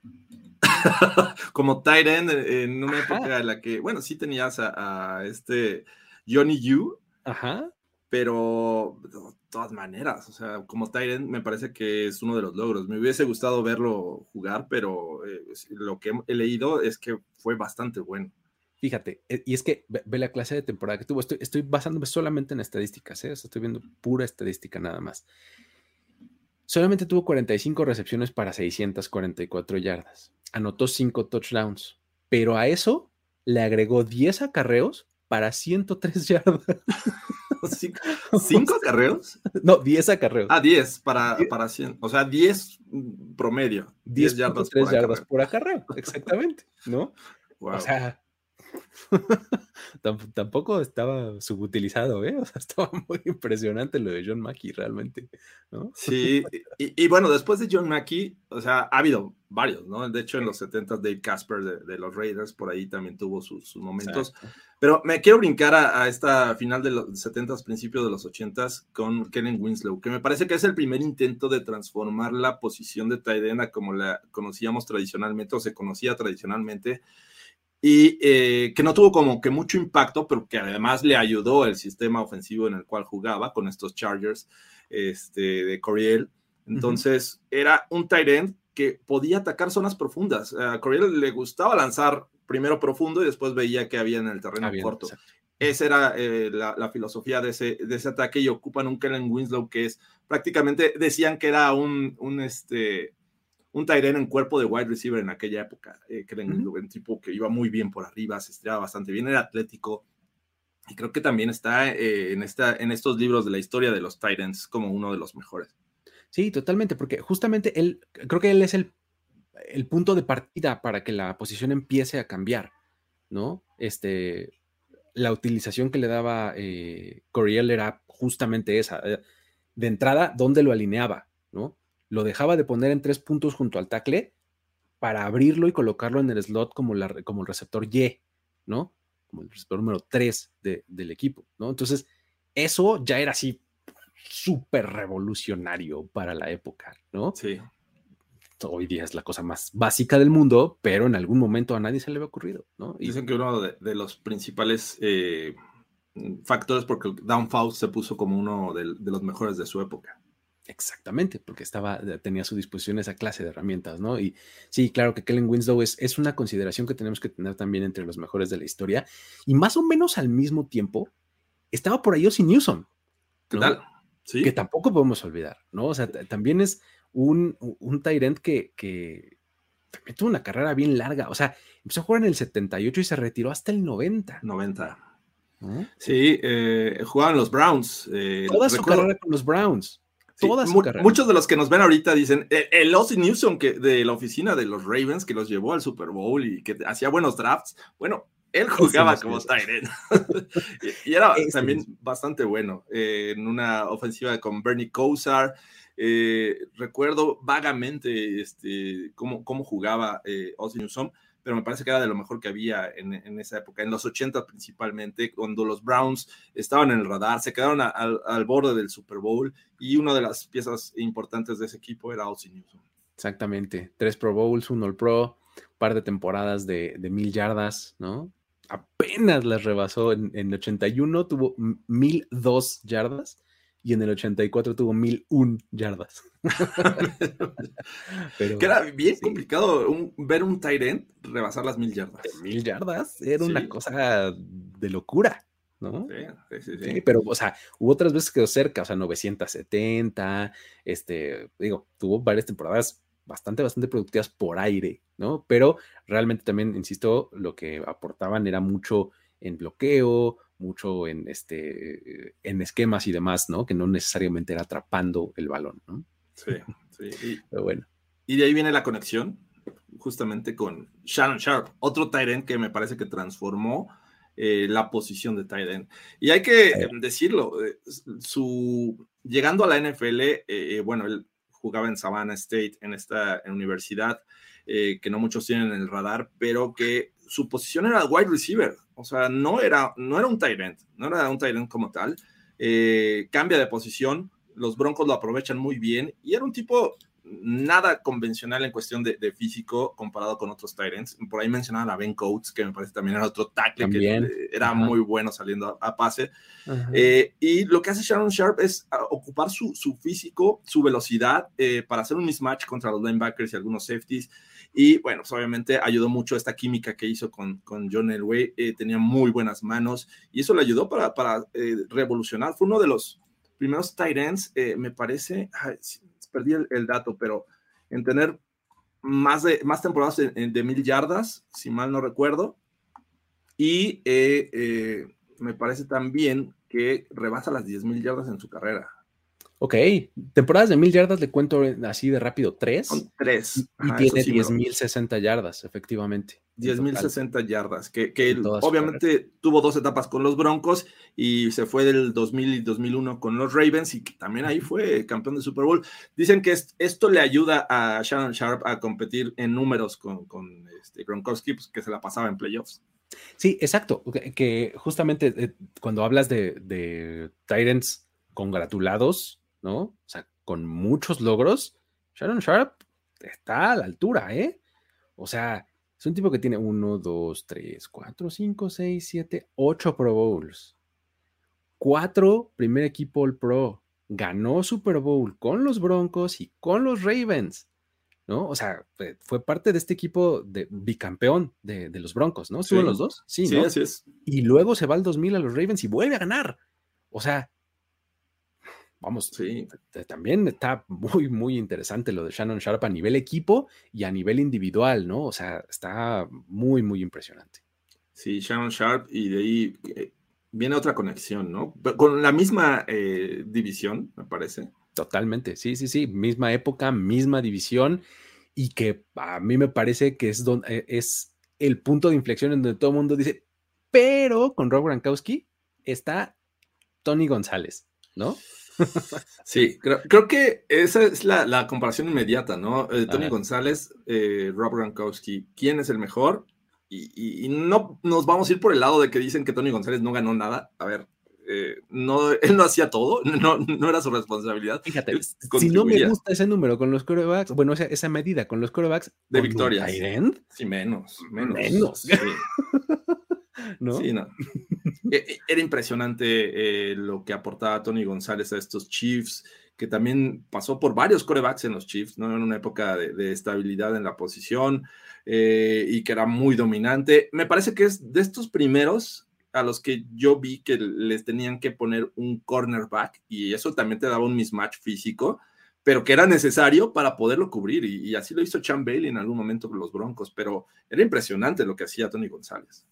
como Tyren en una época en la que, bueno, sí tenías a, este Johnny Yu. Ajá. Pero de todas maneras, o sea, como Tyren me parece que es uno de los logros. Me hubiese gustado verlo jugar, pero eh, lo que he leído es que fue bastante bueno. Fíjate, eh, y es que ve, la clase de temporada que tuvo. Estoy, estoy basándome solamente en estadísticas, ¿eh? estoy viendo pura estadística nada más. Solamente tuvo 45 recepciones para 644 yardas. Anotó 5 touchdowns, pero a eso le agregó 10 acarreos para 103 yardas. ¿Cinco, acarreos? No, 10 acarreos. Ah, 10 para, para 100. O sea, 10 promedio. 10, yardas, por, yardas por acarreo. Exactamente, ¿no? O sea, Tampoco estaba subutilizado, ¿eh? O sea, estaba muy impresionante lo de John Mackey realmente, ¿no? Sí, y, bueno, después de John Mackey, o sea, ha habido varios, ¿no? De hecho, en los 70 Dave Casper de, los Raiders, por ahí también tuvo sus, momentos. Pero me quiero brincar a, esta final de los 70 principios de los 80 con Kellen Winslow, que me parece que es el primer intento de transformar la posición de Taidena como la conocíamos tradicionalmente o se conocía tradicionalmente y eh, que no tuvo como que mucho impacto, pero que además le ayudó el sistema ofensivo en el cual jugaba con estos Chargers este, de Coriel. Entonces, era un tight end que podía atacar zonas profundas. A Coriel le gustaba lanzar primero profundo y después veía que había en el terreno corto. Esa era eh, la, filosofía de ese, de ese ataque y ocupan un Kellen Winslow que es prácticamente, decían que era un, un este, un Tyren en cuerpo de wide receiver en aquella época, eh, que era un tipo que iba muy bien por arriba, se estrellaba bastante bien, era atlético. Y creo que también está eh, en, esta, en estos libros de la historia de los Titans como uno de los mejores. Sí, totalmente, porque justamente él, creo que él es el, el punto de partida para que la posición empiece a cambiar, ¿no? Este, la utilización que le daba eh, Coriel era justamente esa. Eh, de entrada, ¿dónde lo alineaba? ¿no? Lo dejaba de poner en tres puntos junto al tackle para abrirlo y colocarlo en el slot como, la, como el receptor Y, ¿no? Como el receptor número 3 del equipo, ¿no? Entonces, eso ya era así súper revolucionario para la época, ¿no? Sí. Hoy día es la cosa más básica del mundo, pero en algún momento a nadie se le había ocurrido, ¿no? Y Dicen que uno de, los principales eh, factores porque Downfall se puso como uno de los mejores de su época. Exactamente, porque estaba, tenía a su disposición esa clase de herramientas, ¿no? Y sí, claro que Kellen Winslow es, es una consideración que tenemos que tener también entre los mejores de la historia. Y más o menos al mismo tiempo, estaba por ahí Ozzy Newsom. ¿Qué tal? Sí. Que tampoco podemos olvidar, ¿no? O sea, también es un, un Tyrant que, que también tuvo una carrera bien larga. O sea, empezó a jugar en el 78 y se retiró hasta el 90. 90. Sí, eh, jugaban los Browns. Eh, Toda su carrera con los Browns muchos de los que nos ven ahorita dicen, e, el, Ozzy Newsom que, de la oficina de los Ravens que los llevó al Super Bowl y que hacía buenos drafts, bueno, él jugaba como Tyrant y, era también bastante bueno eh, en una ofensiva con Bernie Kosar, Eh, recuerdo vagamente este, cómo, cómo jugaba eh, Ozzy Newsome, pero me parece que era de lo mejor que había en, esa época, en los 80 principalmente, cuando los Browns estaban en el radar, se quedaron al borde del Super Bowl y una de las piezas importantes de ese equipo era Ozzy Newsome. Exactamente, tres Pro Bowls, uno All Pro, par de temporadas de, de mil yardas, ¿no? Apenas las rebasó en, en 81, tuvo mil dos yardas y en el 84 tuvo 1001 yardas. Pero, que era bien complicado ver un Tyrant rebasar las mil yardas. Mil yardas era una cosa de locura, ¿no? Sí, sí, sí, Pero, o sea, hubo otras veces que quedó cerca, o sea, 970, este, digo, tuvo varias temporadas bastante, bastante productivas por aire, ¿no? Pero realmente también, insisto, lo que aportaban era mucho en bloqueo, mucho en, este, en esquemas y demás, ¿no? Que no necesariamente era atrapando el balón, ¿no? Sí, sí. Y, Pero bueno. Y de ahí viene la conexión justamente con Shannon Sharp, otro Tyrant que me parece que transformó eh, la posición de Tyrant. Y hay que decirlo, eh, su, llegando a la NFL, eh, bueno, él jugaba en Savannah State, en esta universidad, que no muchos tienen en el radar, pero que su posición era wide receiver, o sea, no era, no era un tight end, no era un tight end como tal. Eh, cambia de posición, los Broncos lo aprovechan muy bien y era un tipo nada convencional en cuestión de, físico comparado con otros Tyrants. Por ahí mencionaban a Ben Coates, que me parece también era otro tackle que era muy bueno saliendo a, pase. Eh, y lo que hace Sharon Sharp es ah, ocupar su, su físico, su velocidad eh, para hacer un mismatch contra los linebackers y algunos safeties. Y bueno, pues, obviamente ayudó mucho esta química que hizo con, con John Elway. Eh, tenía muy buenas manos y eso le ayudó para, para eh, revolucionar. Fue uno de los primeros tight ends, eh, me parece, perdí el, dato, pero en tener más, de, más temporadas de, mil yardas, si mal no recuerdo. Y me parece también que rebasa las diez mil yardas en su carrera. Ok, temporadas de mil yardas le cuento así de rápido, tres. tres. Y, tiene diez mil sesenta yardas, efectivamente. Diez mil sesenta yardas, que, obviamente tuvo dos etapas con los Broncos y se fue del 2000 y 2001 con los Ravens y que también ahí fue campeón de Super Bowl. Dicen que esto le ayuda a Shannon Sharp a competir en números con, con este Gronkowski, pues, que se la pasaba en playoffs. Sí, exacto. Que, justamente eh, cuando hablas de, de Titans congratulados, ¿no? O sea, con muchos logros, Sharon Sharp está a la altura, ¿eh? O sea, es un tipo que tiene 1, 2, 3, 4, 5, 6, 7, 8 Pro Bowls. 4 primer equipo All Pro. Ganó Super Bowl con los Broncos y con los Ravens. ¿no? O sea, fue parte de este equipo de bicampeón de, los Broncos, ¿no? ¿Estuvo los dos? Sí, sí así es. Y luego se va al 2000 a los Ravens y vuelve a ganar. O sea, Vamos, sí. también está muy, muy interesante lo de Shannon Sharp a nivel equipo y a nivel individual, ¿no? O sea, está muy, muy impresionante. Sí, Shannon Sharp y de ahí eh, viene otra conexión, ¿no? Con la misma eh, división, me parece. Totalmente, sí, sí, sí, misma época, misma división y que a mí me parece que es, donde, eh, es el punto de inflexión en donde todo el mundo dice, pero con Rob Gronkowski está Tony González, ¿no? Sí, creo, que esa es la, comparación inmediata, ¿no? Eh, Tony González, eh, Rob Gronkowski, ¿quién es el mejor? Y, no nos vamos a ir por el lado de que dicen que Tony González no ganó nada. A ver, eh, no, él no hacía todo, no, no era su responsabilidad. Fíjate, si no me gusta ese número con los corebacks, bueno, esa, medida con los corebacks de victorias. Sí, menos, menos. Menos. Sí. ¿No? Sí, no. E, e, era impresionante eh, lo que aportaba Tony González a estos Chiefs, que también pasó por varios corebacks en los Chiefs, ¿no? En una época de, estabilidad en la posición eh, y que era muy dominante. Me parece que es de estos primeros a los que yo vi que les tenían que poner un cornerback y eso también te daba un mismatch físico, pero que era necesario para poderlo cubrir y, y así lo hizo Chan Bailey en algún momento con los Broncos, pero era impresionante lo que hacía Tony González.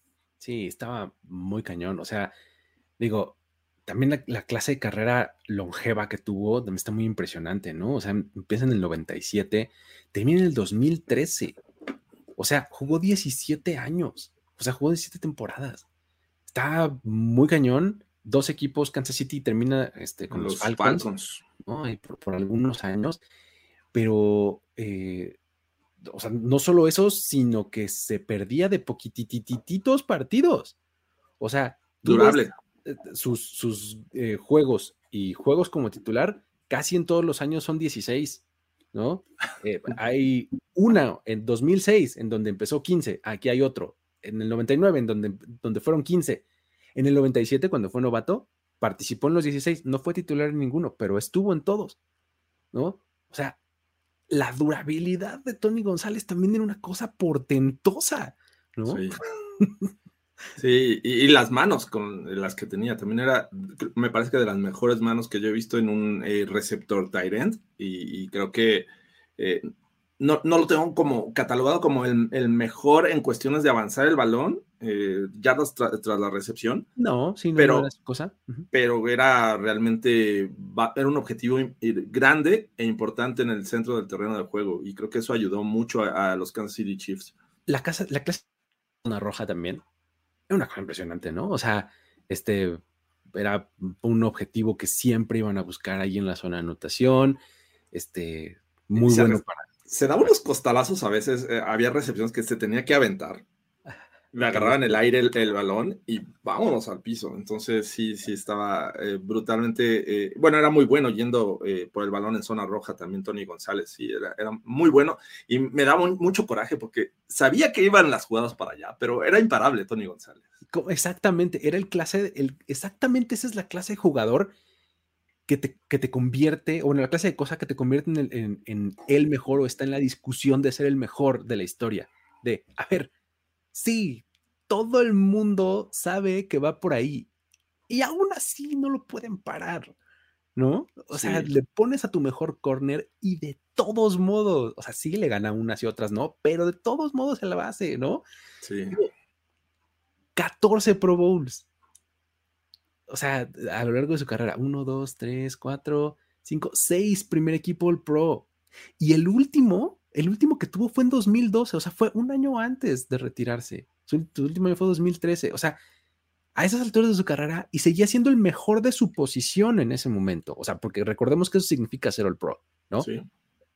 Sí, estaba muy cañón. O sea, digo, también la, clase de carrera longeva que tuvo también está muy impresionante, ¿no? O sea, empieza en el 97, termina en el 2013. O sea, jugó 17 años. O sea, jugó 17 temporadas. Está muy cañón. Dos equipos, Kansas City termina este, con los, Falcons. ¿no? por, algunos años, pero, eh, o sea, no solo eso, sino que se perdía de poquitititos partidos. O sea, durable. Eh, sus, sus eh, juegos y juegos como titular, casi en todos los años son 16, ¿no? hay una en 2006 en donde empezó 15, aquí hay otro, en el 99 en donde, donde fueron 15, en el 97 cuando fue novato, participó en los 16, no fue titular en ninguno, pero estuvo en todos, ¿no? O sea, la durabilidad de Tony González también era una cosa portentosa, ¿no? Sí. Sí, y, las manos con las que tenía también era, me parece que de las mejores manos que yo he visto en un eh, receptor tight end, y, creo que eh, no, lo tengo como catalogado como el, mejor en cuestiones de avanzar el balón, eh, ya tras, la recepción. No, sí, no pero, era cosa. Pero era realmente, era un objetivo grande e importante en el centro del terreno de juego, y creo que eso ayudó mucho a, los Kansas City Chiefs. La, casa, la clase una roja también, era una cosa impresionante, ¿no? O sea, este era un objetivo que siempre iban a buscar ahí en la zona de anotación, este, muy bueno para se daba unos costalazos a veces, eh, había recepciones que se tenía que aventar. Me agarraban el aire el, balón y vámonos al piso. Entonces sí, sí estaba eh, brutalmente, eh, bueno, era muy bueno yendo por el balón en zona roja también Tony González, sí, era, era muy bueno y me daba mucho coraje porque sabía que iban las jugadas para allá, pero era imparable Tony González. Exactamente, era el clase, el, exactamente esa es la clase de jugador que te, que te convierte, o en la clase de cosa que te convierte en el, mejor o está en la discusión de ser el mejor de la historia. De, a ver, sí, todo el mundo sabe que va por ahí y aún así no lo pueden parar, ¿no? O sea, le pones a tu mejor corner y de todos modos, o sea, sí le gana unas y otras, ¿no? Pero de todos modos se la base, ¿no? Sí. 14 Pro Bowls o sea, a lo largo de su carrera, uno, dos, tres, cuatro, cinco, seis primer equipo All Pro. Y el último, el último que tuvo fue en 2012, o sea, fue un año antes de retirarse. Su, último año fue 2013, o sea, a esas alturas de su carrera y seguía siendo el mejor de su posición en ese momento. O sea, porque recordemos que eso significa ser All Pro, ¿no? Sí.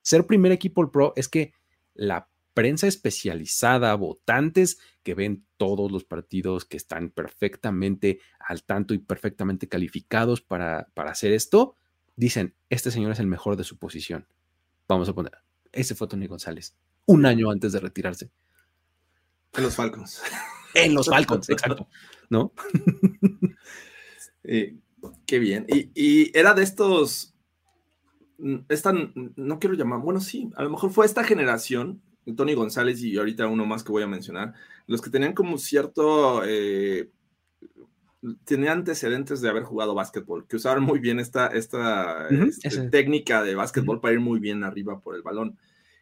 Ser primer equipo All Pro es que la prensa especializada, votantes que ven todos los partidos, que están perfectamente al tanto y perfectamente calificados para, para hacer esto, dicen, este señor es el mejor de su posición. Vamos a poner, ese fue Tony González, un año antes de retirarse. En los Falcons. en los Falcons, exacto. ¿No? Eh, qué bien. Y, y, era de estos, mm, esta, no quiero llamar, bueno, sí, a lo mejor fue esta generación Tony González y ahorita uno más que voy a mencionar, los que tenían como cierto, eh, tenían antecedentes de haber jugado básquetbol, que usaban muy bien esta, esta este, técnica de básquetbol para ir muy bien arriba por el balón.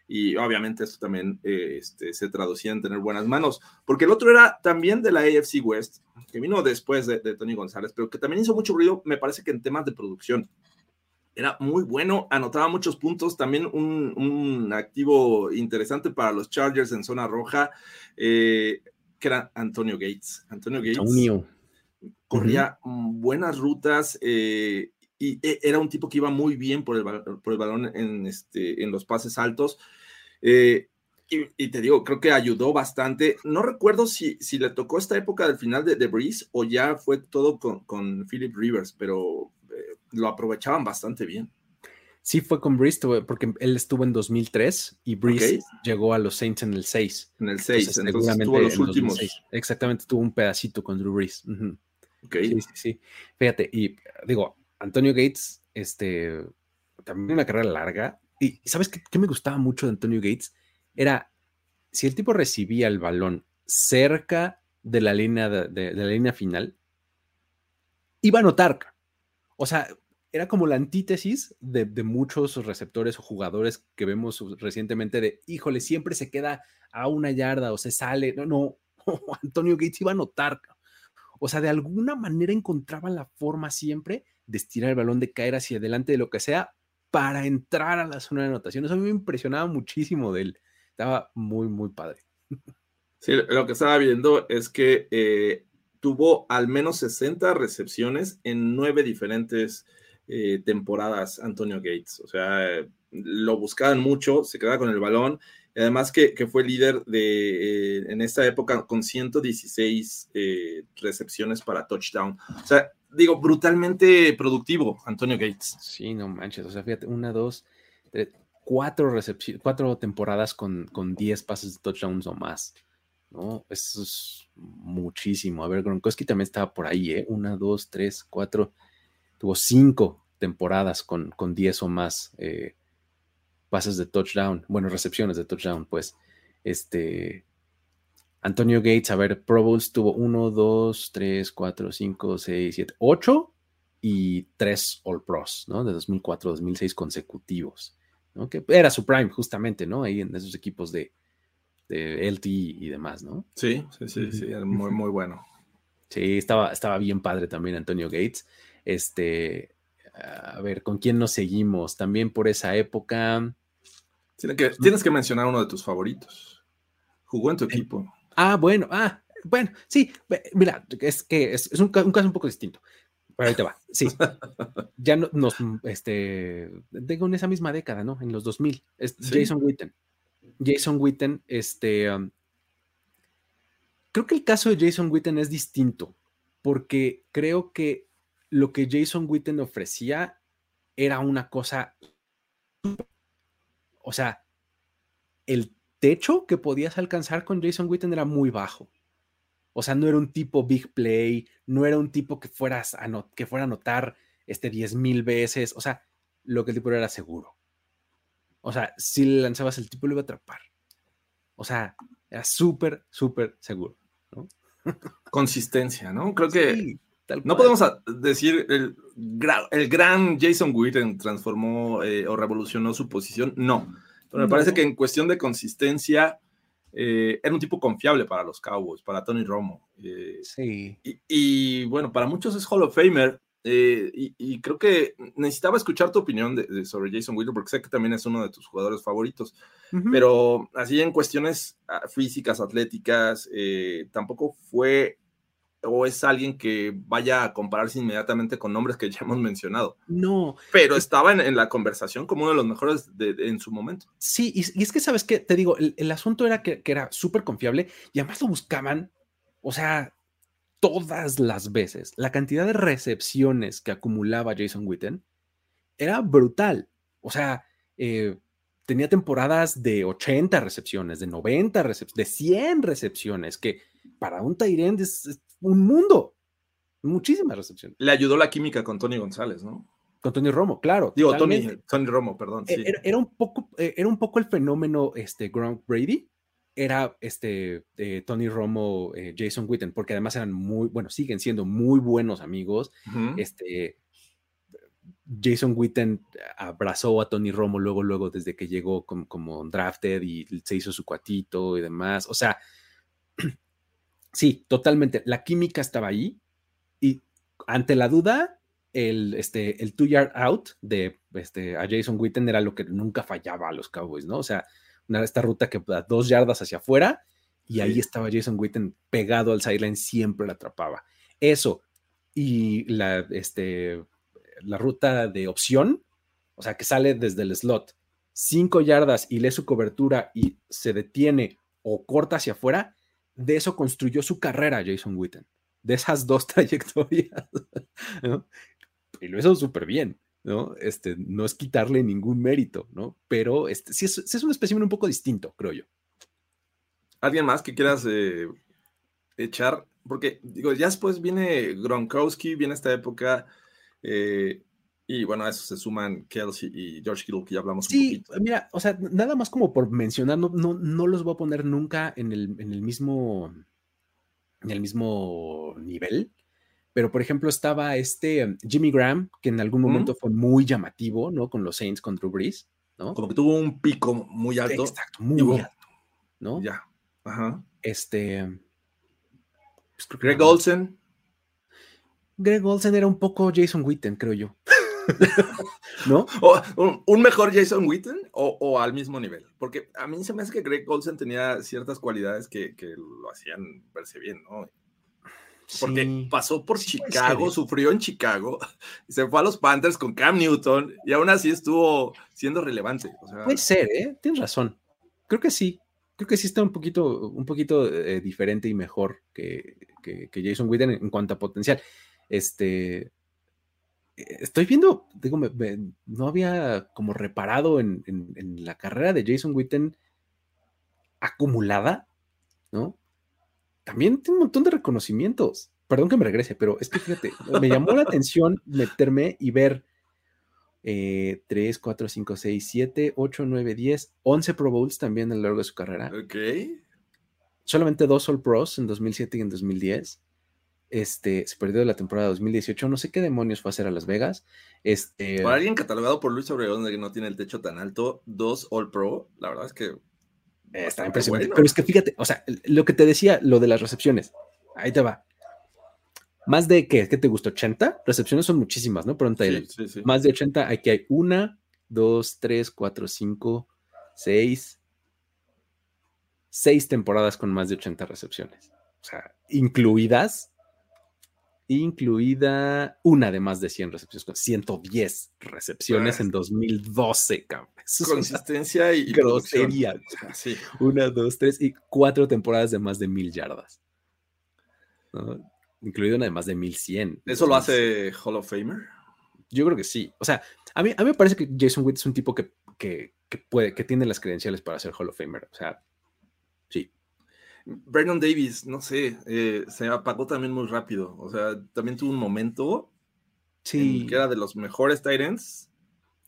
Y obviamente esto también eh, este, se traducía en tener buenas manos, porque el otro era también de la AFC West, que vino después de, de Tony González, pero que también hizo mucho ruido, me parece que en temas de producción era muy bueno, anotaba muchos puntos, también un, activo interesante para los Chargers en zona roja, eh, que era Antonio Gates. Antonio Gates corría buenas rutas eh, y e, era un tipo que iba muy bien por el, por el balón en, este, en los pases altos. Eh, y, te digo, creo que ayudó bastante. No recuerdo si, si le tocó esta época del final de, de Breeze o ya fue todo con, con Philip Rivers, pero lo aprovechaban bastante bien. Sí, fue con Breeze, porque él estuvo en 2003 y Breeze llegó a los Saints en el 6. En el 6, entonces, tuvo los últimos. Exactamente, tuvo un pedacito con Drew Brees. Sí, sí, sí. Fíjate, y digo, Antonio Gates, este, también una carrera larga. Y ¿sabes qué, me gustaba mucho de Antonio Gates? Era, si el tipo recibía el balón cerca de la línea, de, la línea final, iba a notar. O sea, era como la antítesis de, muchos receptores o jugadores que vemos recientemente de, híjole, siempre se queda a una yarda o se sale. No, no, Antonio Gates iba a notar. O sea, de alguna manera encontraba la forma siempre de estirar el balón, de caer hacia adelante, de lo que sea, para entrar a la zona de anotación. Eso a mí me impresionaba muchísimo de él. Estaba muy, muy padre. Sí, lo que estaba viendo es que eh, tuvo al menos 60 recepciones en nueve diferentes eh, temporadas Antonio Gates. O sea, lo buscaban mucho, se quedaba con el balón. Además que, fue líder de, eh, en esta época con 116 eh, recepciones para touchdown. O sea, digo, brutalmente productivo Antonio Gates. Sí, no manches. O sea, fíjate, una, dos, cuatro recepciones, cuatro temporadas con, con 10 pases de touchdowns o más. ¿no? Eso es muchísimo. A ver, Gronkowski también estaba por ahí, ¿eh? Una, dos, tres, cuatro. Tuvo cinco temporadas con, con 10 o más eh, pases de touchdown. Bueno, recepciones de touchdown, pues. Este. Antonio Gates, a ver, Pro Bowls tuvo uno, dos, tres, cuatro, cinco, seis, siete, ocho y tres All Pros, ¿no? De 2004 2006 consecutivos, ¿no? Que era su prime, justamente, ¿no? Ahí en esos equipos de, de LT y demás, ¿no? Sí, sí, sí, sí, muy, muy bueno. Sí, estaba, estaba bien padre también Antonio Gates. Este, a ver, ¿con quién nos seguimos? También por esa época. Tienes que, tienes que mencionar uno de tus favoritos. Jugó en tu equipo. Ah, bueno, ah, bueno, sí, mira, es que es, un, caso un poco distinto. Pero ahí te va, sí. Ya nos, este, tengo en esa misma década, ¿no? En los 2000, es Jason Witten. Jason Witten, este, um, creo que el caso de Jason Witten es distinto, porque creo que lo que Jason Witten ofrecía era una cosa, o sea, el techo que podías alcanzar con Jason Witten era muy bajo. O sea, no era un tipo big play, no era un tipo que, fueras a que fuera a anotar este 10 mil veces. O sea, lo que el tipo era seguro. O sea, si le lanzabas el tipo lo iba a atrapar. O sea, era súper, súper seguro. Consistencia, ¿no? Creo que no podemos decir el, el, gran Jason Witten transformó eh, o revolucionó su posición. No. Pero me parece que en cuestión de consistencia eh, era un tipo confiable para los Cowboys, para Tony Romo. Eh, sí. y, bueno, para muchos es Hall of Famer, y, creo que necesitaba escuchar tu opinión sobre Jason Witten, porque sé que también es uno de tus jugadores favoritos. Pero así en cuestiones ah, físicas, atléticas, tampoco fue o es alguien que vaya a compararse inmediatamente con nombres que ya hemos mencionado. No. Pero estaba en, la conversación como uno de los mejores en su momento. Sí, y, es que sabes que te digo, el, asunto era que, que era súper confiable y además lo buscaban, o sea, todas las veces, la cantidad de recepciones que acumulaba Jason Witten era brutal. O sea, eh, tenía temporadas de 80 recepciones, de 90 recepciones, de 100 recepciones, que para un Tyrend es, un mundo. Muchísimas recepciones. Le ayudó la química con Tony González, ¿no? Con Tony Romo, claro. Digo, Tony, Romo, perdón. E, era, un poco, eh, era un poco el fenómeno este, Gronk Brady, era este eh, Tony Romo, eh, Jason Witten, porque además eran muy, bueno, siguen siendo muy buenos amigos. Este Jason Witten abrazó a Tony Romo luego, luego desde que llegó como, como drafted y se hizo su cuatito y demás. O sea, sí, totalmente. La química estaba ahí y ante la duda, el, este, el two yard out de este, a Jason Witten era lo que nunca fallaba a los Cowboys, ¿no? O sea, esta ruta que da dos yardas hacia afuera y ahí estaba Jason Witten pegado al sideline, siempre la atrapaba. Eso y la, este, la ruta de opción, o sea, que sale desde el slot, cinco yardas y lee su cobertura y se detiene o corta hacia afuera, de eso construyó su carrera Jason Witten, de esas dos trayectorias. Y lo hizo súper bien. ¿no? Este, no es quitarle ningún mérito, ¿no? Pero este, sí, es, es un espécimen un poco distinto, creo yo. ¿Alguien más que quieras eh, echar? Porque, digo, ya después viene Gronkowski, viene esta época, eh, y bueno, a eso se suman Kelsey y George Kittle, que ya hablamos sí, un poquito. mira, o sea, nada más como por mencionar, no, no, los voy a poner nunca en el, en el mismo en el mismo nivel, pero por ejemplo estaba este Jimmy Graham, que en algún momento fue muy llamativo, ¿no? Con los Saints contra Breeze, ¿no? Como que tuvo un pico muy alto. Exacto, muy alto, ¿no? Ya, ajá. Este... Pues Greg Olsen. Greg Olsen era un poco Jason Witten, creo yo. ¿No? un, mejor Jason Witten o, al mismo nivel? Porque a mí se me hace que Greg Olsen tenía ciertas cualidades que, que lo hacían verse bien, ¿no? Porque pasó por Chicago, sufrió en Chicago, se fue a los Panthers con Cam Newton y aún así estuvo siendo relevante. Puede ser, ¿eh? Tienes razón. Creo que sí. Creo que sí está un poquito, un poquito eh, diferente y mejor que, Jason Witten en, cuanto a potencial. Este, estoy viendo, digo, no había como reparado en, la carrera de Jason Witten acumulada, ¿no? También tiene un montón de reconocimientos. Perdón que me regrese, pero es que fíjate, me llamó la atención meterme y ver 3, 4, 5, 6, 7, 8, 9, 10, 11 Pro Bowls también a lo largo de su carrera. Ok. Solamente dos All Pros en 2007 y en 2010. Este, se perdió de la temporada 2018. No sé qué demonios fue a hacer a Las Vegas. Este, Para alguien catalogado por Luis Obregón de que no tiene el techo tan alto, dos All Pro, la verdad es que está impresionante. Pero es que fíjate, o sea, lo que te decía, lo de las recepciones, ahí te va. Más de qué, ¿qué te gustó? ¿80? Recepciones son muchísimas, ¿no? Pronto sí, sí, sí. Más de 80, aquí hay una, dos, tres, cuatro, cinco, seis, seis temporadas con más de 80 recepciones. O sea, incluidas incluida una de más de 100 recepciones, con 110 recepciones en 2012, cabrón. Consistencia y grosería. Sí. Una, dos, tres y cuatro temporadas de más de mil yardas. Incluida una de más de 1100. ¿Eso lo hace Hall of Famer? Yo creo que sí. O sea, a mí, a mí me parece que Jason Witt es un tipo que, que, que, puede, que tiene las credenciales para ser Hall of Famer. O sea, sí. Brandon Davis, no sé, eh, se apagó también muy rápido. O sea, también tuvo un momento sí. que era de los mejores Titans.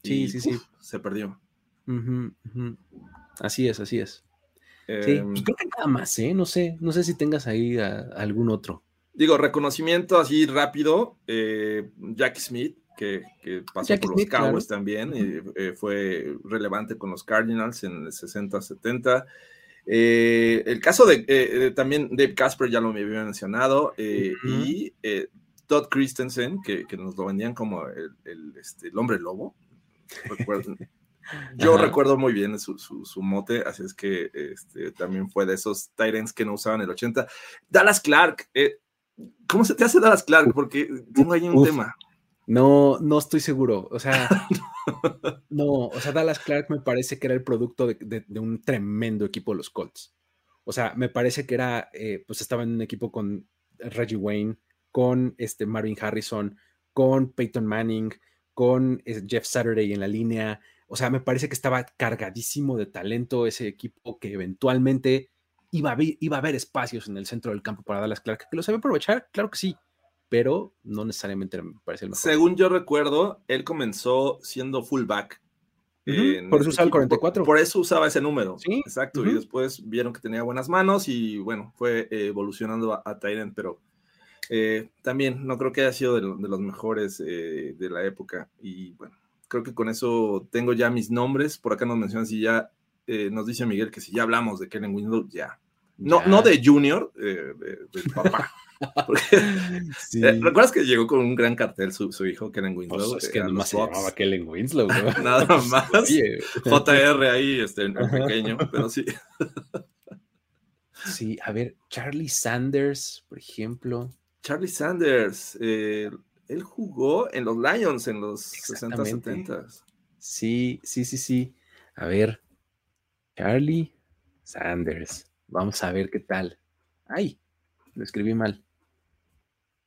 Sí, sí, sí. Se perdió. Así es, así es. sí, em, pues creo que nada más, ¿eh? No sé, no sé si tengas ahí algún otro. Digo, reconocimiento así rápido. Eh, Jack Smith, que, pasó por los Cowboys también, y eh, fue relevante con los Cardinals en el 60-70. Eh, el caso de eh, también Dave Casper, ya lo me había mencionado, eh, y Todd Christensen, que, nos lo vendían como el, este, hombre lobo. Yo recuerdo muy bien su, mote, así es que este, también fue de esos Tyrants que no usaban el 80. Dallas Clark, ¿cómo se te hace Dallas Clark? Porque tengo ahí un tema. No, no estoy seguro. O sea, no, o sea, Dallas Clark me parece que era el producto de, un tremendo equipo de los Colts. O sea, me parece que era, eh, pues estaba en un equipo con Reggie Wayne, con este Marvin Harrison, con Peyton Manning, con eh, Jeff Saturday en la línea. O sea, me parece que estaba cargadísimo de talento ese equipo que eventualmente iba a, iba a haber espacios en el centro del campo para Dallas Clark. ¿Que lo sabe aprovechar? Claro que sí pero no necesariamente me parece el mejor. Según yo recuerdo, él comenzó siendo fullback. por eso usaba el 44. Por eso usaba ese número. Sí. Exacto. Y después vieron que tenía buenas manos y bueno, fue eh, evolucionando a, a Tyrant, pero eh, también no creo que haya sido de, los mejores eh, de la época. Y bueno, creo que con eso tengo ya mis nombres. Por acá nos mencionan si ya, nos dice Miguel que si ya hablamos de Kellen Winslow, ya. No, no de Junior, del papá. Eh, ¿Recuerdas que llegó con un gran cartel su, hijo Kellen pues, Winslow? es que nada más se llamaba Kellen Winslow. nada más. JR ahí, este, en pequeño, pero sí. sí, a ver, Charlie Sanders, por ejemplo. Charlie Sanders, eh, él jugó en los Lions en los 60, 70. Sí, sí, sí, sí. A ver, Charlie Sanders. Vamos a ver qué tal. Ay, lo escribí mal.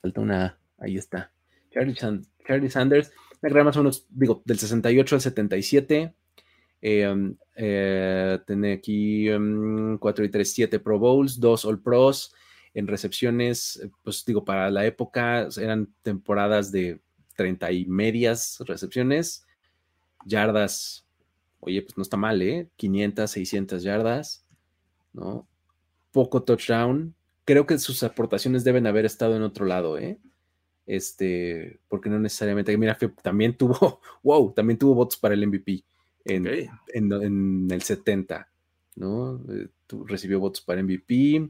Falta una Ahí está. Charlie, Sanders. Me más o menos, digo, del 68 al 77. Eh, eh, tiene aquí 4 y 3, 7 Pro Bowls, 2 All Pros. En recepciones, pues digo, para la época eran temporadas de 30 y medias recepciones. Yardas, oye, pues no está mal, ¿eh? 500, 600 yardas, ¿no? Poco touchdown, creo que sus aportaciones deben haber estado en otro lado, ¿eh? Este, porque no necesariamente, mira, también tuvo, wow, también tuvo votos para el MVP en, el 70, ¿no? Eh, recibió votos para MVP.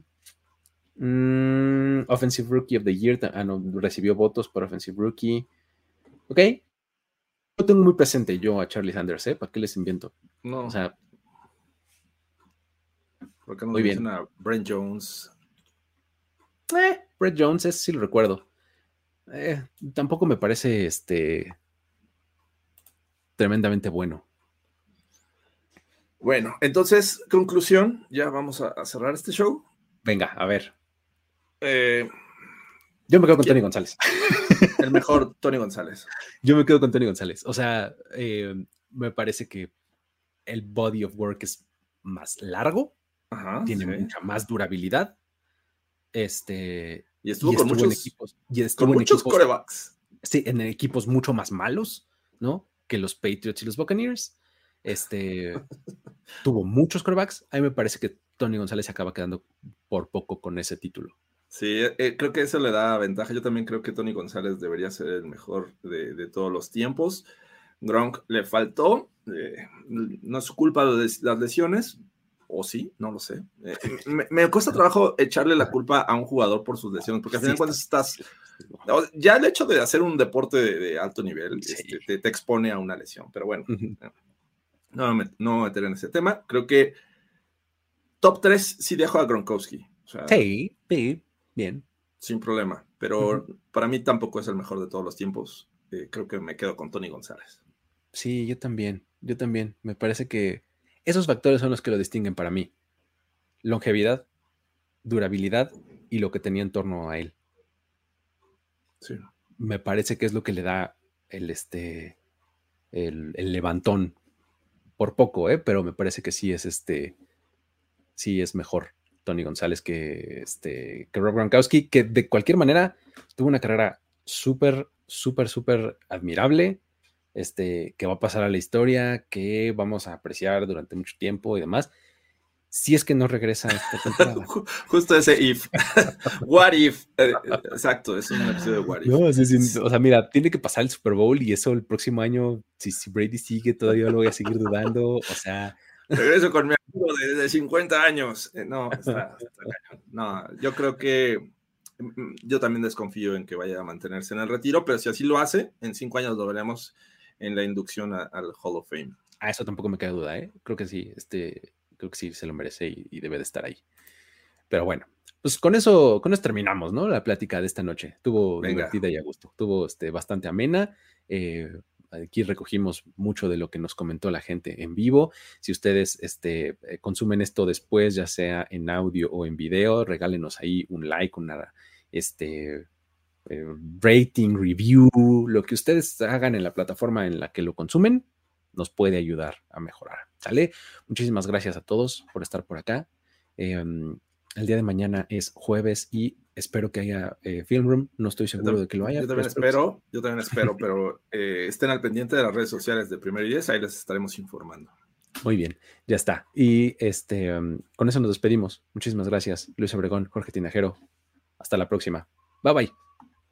Mm, Offensive Rookie of the Year, ah, no, recibió votos para Offensive Rookie. Ok. No tengo muy presente yo a Charlie Sanders, ¿eh? ¿Para qué les invento? No. O sea. Porque no muy bien. a Brent Jones, eh, Brett Jones, ese sí lo recuerdo. Eh, tampoco me parece este tremendamente bueno. Bueno, entonces, conclusión, ya vamos a, cerrar este show. Venga, a ver. Eh, Yo me quedo con Tony González. El mejor Tony González. Yo me quedo con Tony González. O sea, eh, me parece que el body of work es más largo, tiene mucha más durabilidad. Este, y estuvo, con muchos equipos. Y con muchos corebacks. Sí, en equipos mucho más malos, ¿no? Que los Patriots y los Buccaneers. Este tuvo muchos corebacks. A mí me parece que Tony González se acaba quedando por poco con ese título. Sí, eh, creo que eso le da ventaja. Yo también creo que Tony González debería ser el mejor de, todos los tiempos. Gronk le faltó. Eh, no es su culpa de las lesiones, o sí, no lo sé. Eh, me, cuesta trabajo echarle la culpa a un jugador por sus lesiones, porque al final cuando estás... Ya el hecho de hacer un deporte de, alto nivel este, te, expone a una lesión, pero bueno, no, me, no meter en ese tema. Creo que top 3 sí dejo a Gronkowski. sí, sí, bien. Sin problema, pero para mí tampoco es el mejor de todos los tiempos. Eh, creo que me quedo con Tony González. Sí, yo también, yo también. Me parece que esos factores son los que lo distinguen para mí. Longevidad, durabilidad y lo que tenía en torno a él. Sí. Me parece que es lo que le da el, este, el, levantón. Por poco, ¿eh? pero me parece que sí es este, sí es mejor Tony González que, este, que Rob Gronkowski, que de cualquier manera tuvo una carrera súper, súper, súper admirable este, que va a pasar a la historia, que vamos a apreciar durante mucho tiempo y demás. Si es que no regresa esta temporada. Justo ese if. What if. Eh, exacto, es un episodio de What if. o sea, mira, tiene que pasar el Super Bowl y eso el próximo año, si, Brady sigue, todavía lo voy a seguir dudando. O sea. Regreso con mi amigo de, 50 años. Eh, no, no, yo creo que mm, mm, yo también desconfío en que vaya a mantenerse en el retiro, pero si así lo hace, en cinco años lo veremos en la inducción al Hall of Fame. A eso tampoco me queda duda, ¿eh? Creo que sí, este, creo que sí se lo merece y, debe de estar ahí. Pero bueno, pues con eso, con eso terminamos, ¿no? La plática de esta noche. Tuvo divertida y a gusto. Tuvo este, bastante amena. Eh, aquí recogimos mucho de lo que nos comentó la gente en vivo. Si ustedes este, eh, consumen esto después, ya sea en audio o en video, regálenos ahí un like, una, este, eh, rating, review, lo que ustedes hagan en la plataforma en la que lo consumen, nos puede ayudar a mejorar. ¿Sale? Muchísimas gracias a todos por estar por acá. Em, el día de mañana es jueves y espero que haya eh, Film Room. No estoy seguro de que lo haya. Yo también espero, yo también espero, pero eh, estén al pendiente de las redes sociales de Primer y ahí les estaremos informando. Muy bien, ya está. Y este, em, con eso nos despedimos. Muchísimas gracias, Luis Obregón, Jorge Tinajero. Hasta la próxima. Bye bye.